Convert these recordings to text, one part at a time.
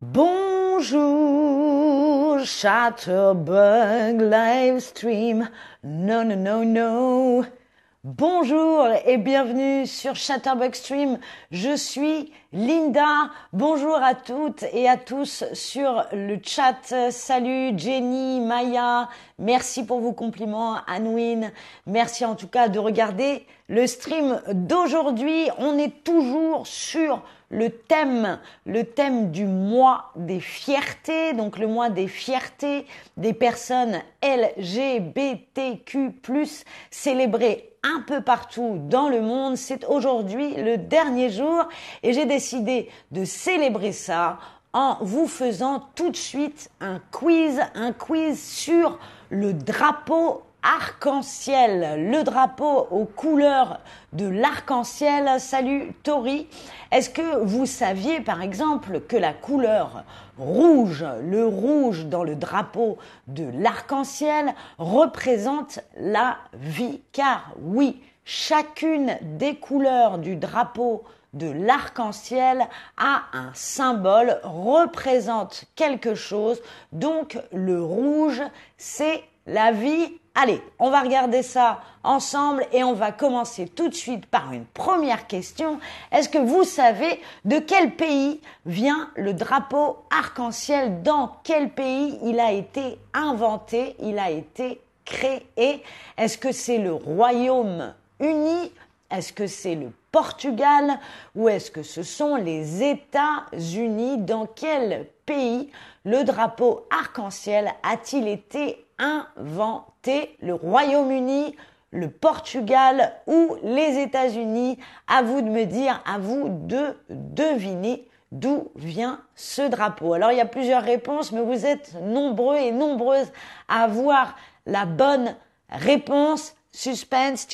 Bonjour, Chatterbug Livestream. Non, non, non, non. Bonjour et bienvenue sur Chatterbug Stream. Je suis Linda. Bonjour à toutes et à tous sur le chat. Salut Jenny, Maya. Merci pour vos compliments, Anouine. Merci en tout cas de regarder le stream d'aujourd'hui. On est toujours sur le thème, le thème du mois des fiertés, donc le mois des fiertés des personnes LGBTQ+, célébré un peu partout dans le monde. C'est aujourd'hui le dernier jour et j'ai décidé de célébrer ça en vous faisant tout de suite un quiz, un quiz sur le drapeau arc-en-ciel, le drapeau aux couleurs de l'arc-en-ciel. Salut Tori. Est-ce que vous saviez par exemple que la couleur rouge, le rouge dans le drapeau de l'arc-en-ciel représente la vie Car oui, chacune des couleurs du drapeau de l'arc-en-ciel a un symbole, représente quelque chose. Donc le rouge, c'est la vie Allez, on va regarder ça ensemble et on va commencer tout de suite par une première question. Est-ce que vous savez de quel pays vient le drapeau arc-en-ciel? Dans quel pays il a été inventé Il a été créé? Est-ce que c'est le Royaume-Uni? Est-ce que c'est le Portugal? Ou est-ce que ce sont les États-Unis? Dans quel pays le drapeau arc-en-ciel a-t-il été inventé le Royaume-Uni, le Portugal ou les États-Unis À vous de me dire, à vous de deviner d'où vient ce drapeau. Alors il y a plusieurs réponses, mais vous êtes nombreux et nombreuses à avoir la bonne réponse. Suspense.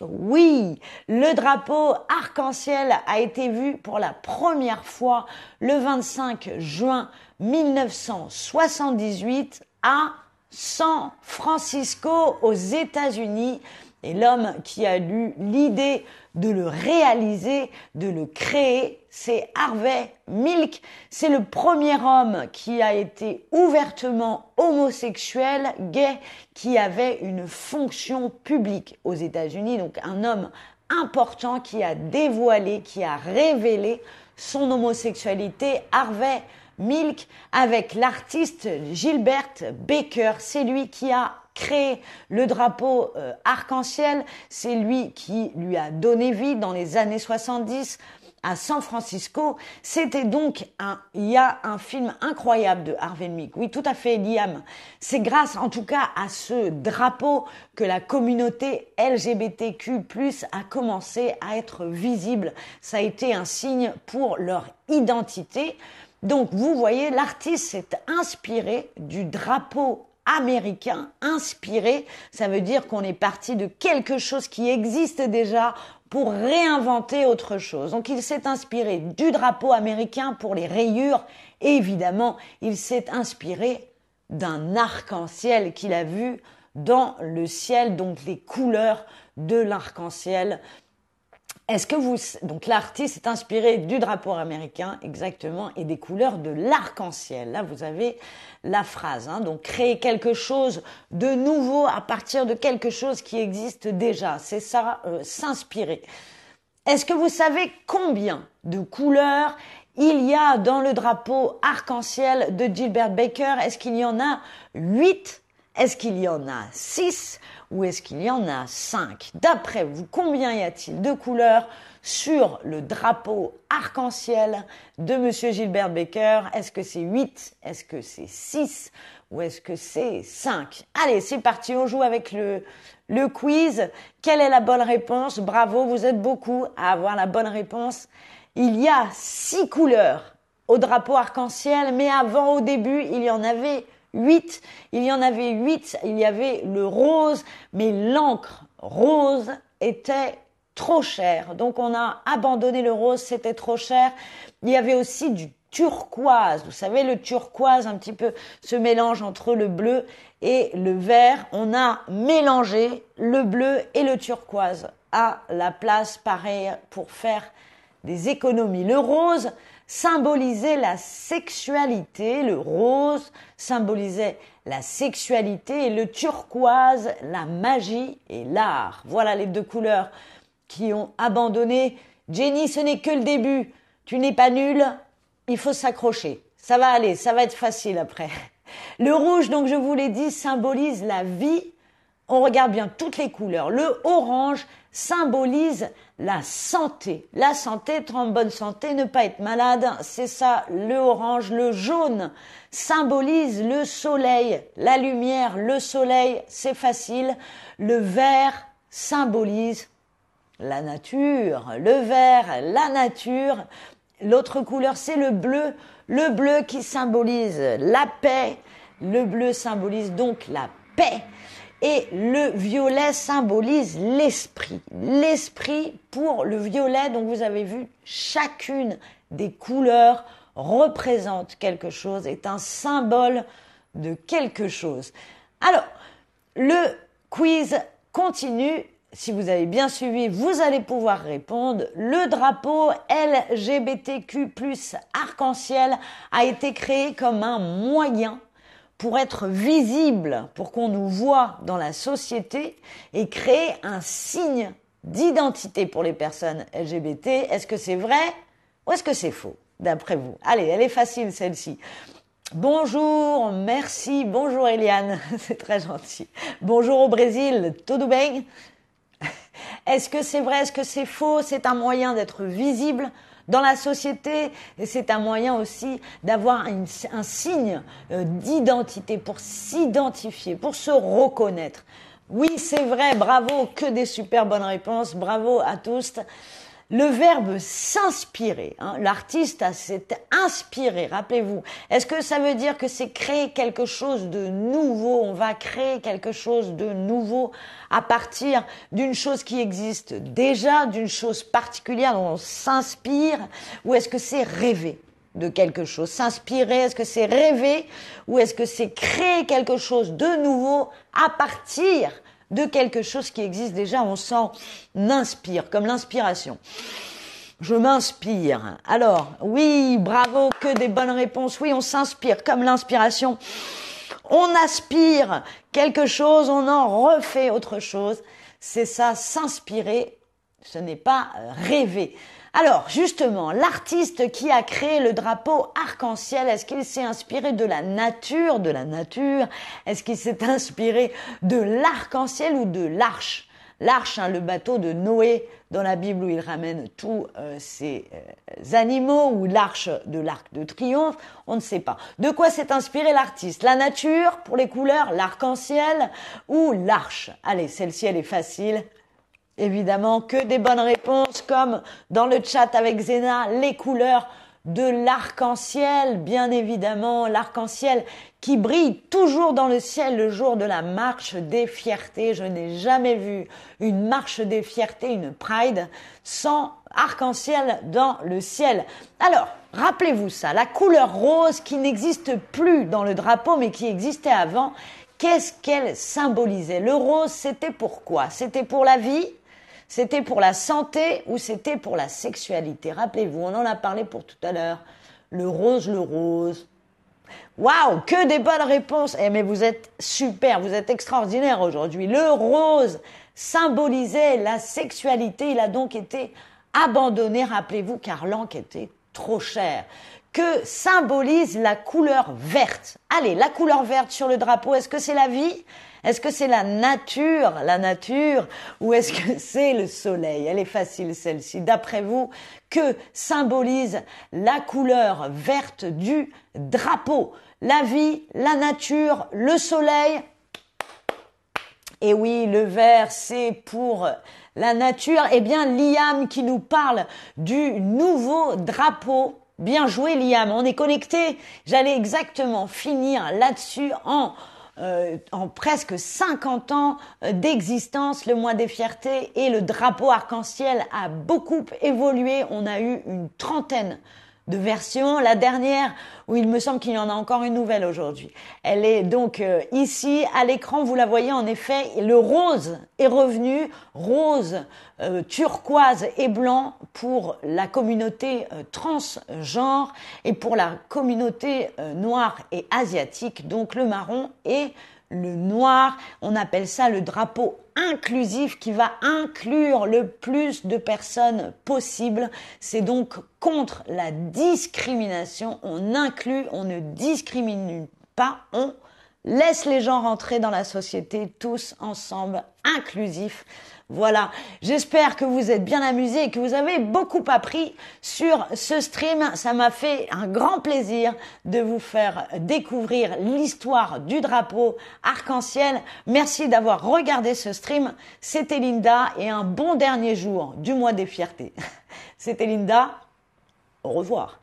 Oui, le drapeau arc-en-ciel a été vu pour la première fois le 25 juin 1978 à San Francisco aux États-Unis. Et l'homme qui a eu l'idée de le réaliser, de le créer, c'est Harvey Milk. C'est le premier homme qui a été ouvertement homosexuel, gay, qui avait une fonction publique aux États-Unis. Donc un homme important qui a dévoilé, qui a révélé son homosexualité. Harvey Milk avec l'artiste Gilbert Baker. C'est lui qui a créé le drapeau euh, arc-en-ciel. C'est lui qui lui a donné vie dans les années 70 à San Francisco. C'était donc un, il y a un film incroyable de Harvey Milk. Oui, tout à fait, Liam. C'est grâce, en tout cas, à ce drapeau que la communauté LGBTQ+, a commencé à être visible. Ça a été un signe pour leur identité. Donc vous voyez, l'artiste s'est inspiré du drapeau américain, inspiré, ça veut dire qu'on est parti de quelque chose qui existe déjà pour réinventer autre chose. Donc il s'est inspiré du drapeau américain pour les rayures. Évidemment il s'est inspiré d'un arc-en-ciel qu'il a vu dans le ciel, donc les couleurs de l'arc-en-ciel est-ce que vous donc l'artiste est inspiré du drapeau américain exactement et des couleurs de l'arc-en-ciel. Là, vous avez la phrase. Hein, donc créer quelque chose de nouveau à partir de quelque chose qui existe déjà. C'est ça, euh, s'inspirer. Est-ce que vous savez combien de couleurs il y a dans le drapeau arc-en-ciel de Gilbert Baker? Est-ce qu'il y en a huit? Est-ce qu'il y en a six ou est-ce qu'il y en a cinq? D'après vous, combien y a-t-il de couleurs sur le drapeau arc-en-ciel de Monsieur Gilbert Baker? Est-ce que c'est 8 Est-ce que c'est 6 Ou est-ce que c'est 5 Allez, c'est parti, on joue avec le, le quiz. Quelle est la bonne réponse? Bravo, vous êtes beaucoup à avoir la bonne réponse. Il y a six couleurs au drapeau arc-en-ciel, mais avant, au début, il y en avait 8. Il y en avait 8. Il y avait le rose, mais l'encre rose était trop chère. Donc on a abandonné le rose, c'était trop cher. Il y avait aussi du turquoise. Vous savez, le turquoise, un petit peu ce mélange entre le bleu et le vert. On a mélangé le bleu et le turquoise à la place pareille pour faire des économies. Le rose symbolisait la sexualité, le rose symbolisait la sexualité et le turquoise la magie et l'art. Voilà les deux couleurs qui ont abandonné. Jenny, ce n'est que le début. Tu n'es pas nul, il faut s'accrocher. Ça va aller, ça va être facile après. Le rouge, donc je vous l'ai dit, symbolise la vie. On regarde bien toutes les couleurs. Le orange symbolise la santé. La santé, être en bonne santé, ne pas être malade, c'est ça, le orange. Le jaune symbolise le soleil, la lumière, le soleil, c'est facile. Le vert symbolise la nature, le vert, la nature. L'autre couleur, c'est le bleu. Le bleu qui symbolise la paix. Le bleu symbolise donc la paix. Et le violet symbolise l'esprit. L'esprit pour le violet, donc vous avez vu, chacune des couleurs représente quelque chose, est un symbole de quelque chose. Alors, le quiz continue si vous avez bien suivi, vous allez pouvoir répondre. Le drapeau LGBTQ arc-en-ciel a été créé comme un moyen pour être visible, pour qu'on nous voit dans la société et créer un signe d'identité pour les personnes LGBT. Est-ce que c'est vrai ou est-ce que c'est faux, d'après vous? Allez, elle est facile celle-ci. Bonjour, merci, bonjour Eliane, c'est très gentil. Bonjour au Brésil, tout bien est-ce que c'est vrai, est-ce que c'est faux? C'est un moyen d'être visible dans la société c'est un moyen aussi d'avoir un signe euh, d'identité pour s'identifier, pour se reconnaître. Oui, c'est vrai, bravo, que des super bonnes réponses, bravo à tous. Le verbe s'inspirer, hein, l'artiste s'est inspiré, rappelez-vous. Est-ce que ça veut dire que c'est créer quelque chose de nouveau On va créer quelque chose de nouveau à partir d'une chose qui existe déjà, d'une chose particulière dont on s'inspire Ou est-ce que c'est rêver de quelque chose S'inspirer, est-ce que c'est rêver Ou est-ce que c'est créer quelque chose de nouveau à partir de quelque chose qui existe déjà, on s'en inspire, comme l'inspiration. Je m'inspire. Alors, oui, bravo, que des bonnes réponses. Oui, on s'inspire, comme l'inspiration. On aspire quelque chose, on en refait autre chose. C'est ça, s'inspirer. Ce n'est pas rêver. Alors, justement, l'artiste qui a créé le drapeau arc-en-ciel, est-ce qu'il s'est inspiré de la nature, de la nature? Est-ce qu'il s'est inspiré de l'arc-en-ciel ou de l'arche? L'arche, hein, le bateau de Noé dans la Bible où il ramène tous euh, ces euh, animaux, ou l'arche de l'arc de triomphe, on ne sait pas. De quoi s'est inspiré l'artiste? La nature pour les couleurs, l'arc-en-ciel ou l'arche? Allez, celle-ci elle est facile. Évidemment que des bonnes réponses comme dans le chat avec Zena, les couleurs de l'arc-en-ciel, bien évidemment, l'arc-en-ciel qui brille toujours dans le ciel le jour de la marche des fiertés. Je n'ai jamais vu une marche des fiertés, une pride, sans arc-en-ciel dans le ciel. Alors, rappelez-vous ça, la couleur rose qui n'existe plus dans le drapeau mais qui existait avant, qu'est-ce qu'elle symbolisait? Le rose, c'était pourquoi C'était pour la vie? C'était pour la santé ou c'était pour la sexualité? Rappelez-vous, on en a parlé pour tout à l'heure. Le rose, le rose. Waouh, que des bonnes réponses. Eh mais vous êtes super, vous êtes extraordinaire aujourd'hui. Le rose symbolisait la sexualité, il a donc été abandonné, rappelez-vous, car l'encre était trop cher. Que symbolise la couleur verte? Allez, la couleur verte sur le drapeau, est-ce que c'est la vie? Est-ce que c'est la nature, la nature, ou est-ce que c'est le soleil? Elle est facile celle-ci. D'après vous, que symbolise la couleur verte du drapeau? La vie, la nature, le soleil? Et oui, le vert, c'est pour la nature. Eh bien, Liam qui nous parle du nouveau drapeau. Bien joué, Liam. On est connecté. J'allais exactement finir là-dessus en euh, en presque 50 ans euh, d'existence, le mois des fiertés et le drapeau arc-en-ciel a beaucoup évolué. On a eu une trentaine de versions. La dernière, où il me semble qu'il y en a encore une nouvelle aujourd'hui. Elle est donc euh, ici à l'écran, vous la voyez en effet, le rose est revenu, rose, euh, turquoise et blanc pour la communauté euh, transgenre et pour la communauté noire et asiatique, donc le marron et le noir. On appelle ça le drapeau inclusif qui va inclure le plus de personnes possible. C'est donc contre la discrimination. On inclut, on ne discrimine pas, on laisse les gens rentrer dans la société tous ensemble, inclusifs. Voilà, j'espère que vous êtes bien amusés et que vous avez beaucoup appris sur ce stream. Ça m'a fait un grand plaisir de vous faire découvrir l'histoire du drapeau arc-en-ciel. Merci d'avoir regardé ce stream. C'était Linda et un bon dernier jour du mois des fiertés. C'était Linda. Au revoir.